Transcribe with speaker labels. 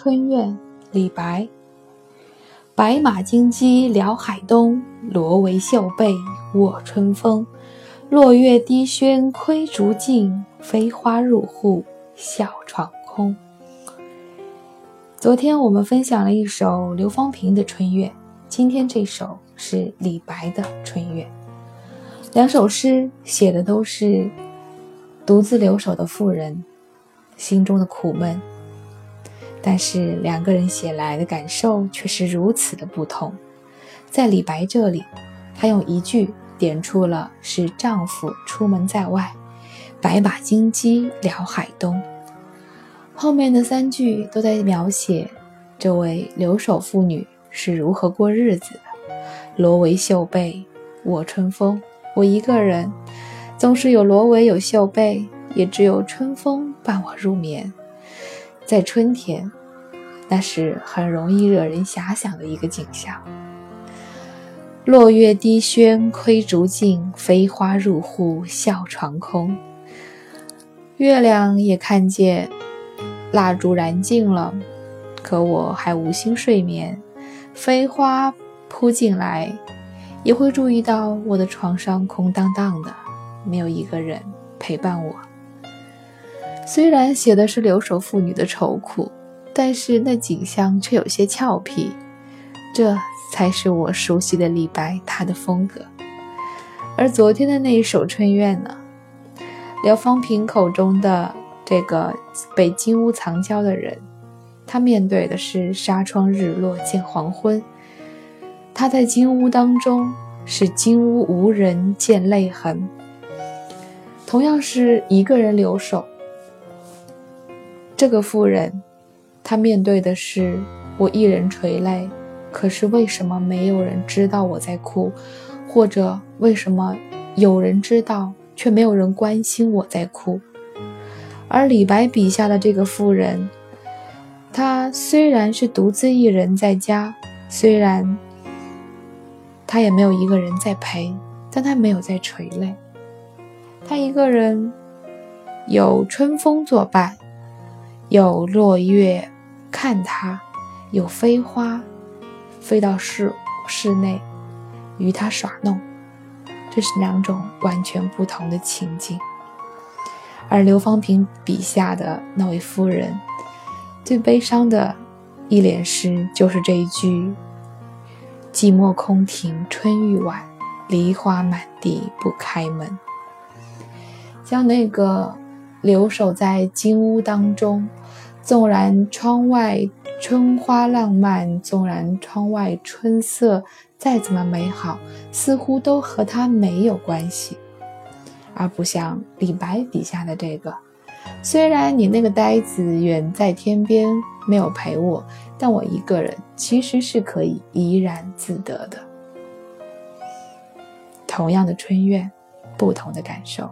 Speaker 1: 春怨》李白。白马金鸡辽海东，罗帷绣被卧春风。落月低轩窥竹径，飞花入户笑窗空。昨天我们分享了一首刘方平的《春怨》，今天这首是李白的《春怨》。两首诗写的都是独自留守的妇人心中的苦闷，但是两个人写来的感受却是如此的不同。在李白这里，他用一句点出了是丈夫出门在外，白马金鸡辽海东。后面的三句都在描写这位留守妇女是如何过日子的。罗帷绣被卧春风。我一个人，纵使有罗帷有绣被，也只有春风伴我入眠。在春天，那是很容易惹人遐想的一个景象。落月低轩窥竹径，飞花入户笑床空。月亮也看见蜡烛燃尽了，可我还无心睡眠。飞花扑进来。也会注意到我的床上空荡荡的，没有一个人陪伴我。虽然写的是留守妇女的愁苦，但是那景象却有些俏皮。这才是我熟悉的李白他的风格。而昨天的那一首《春怨》呢？廖方平口中的这个被金屋藏娇的人，他面对的是纱窗日落见黄昏。他在金屋当中，是金屋无人见泪痕。同样是一个人留守，这个妇人，她面对的是我一人垂泪，可是为什么没有人知道我在哭？或者为什么有人知道，却没有人关心我在哭？而李白笔下的这个妇人，她虽然是独自一人在家，虽然。他也没有一个人在陪，但他没有在垂泪。他一个人，有春风作伴，有落月看他，有飞花飞到室室内与他耍弄，这是两种完全不同的情景。而刘方平笔下的那位夫人，最悲伤的一联诗就是这一句。寂寞空庭春欲晚，梨花满地不开门。将那个留守在金屋当中，纵然窗外春花浪漫，纵然窗外春色再怎么美好，似乎都和他没有关系。而不像李白笔下的这个，虽然你那个呆子远在天边。没有陪我，但我一个人其实是可以怡然自得的。同样的春怨，不同的感受。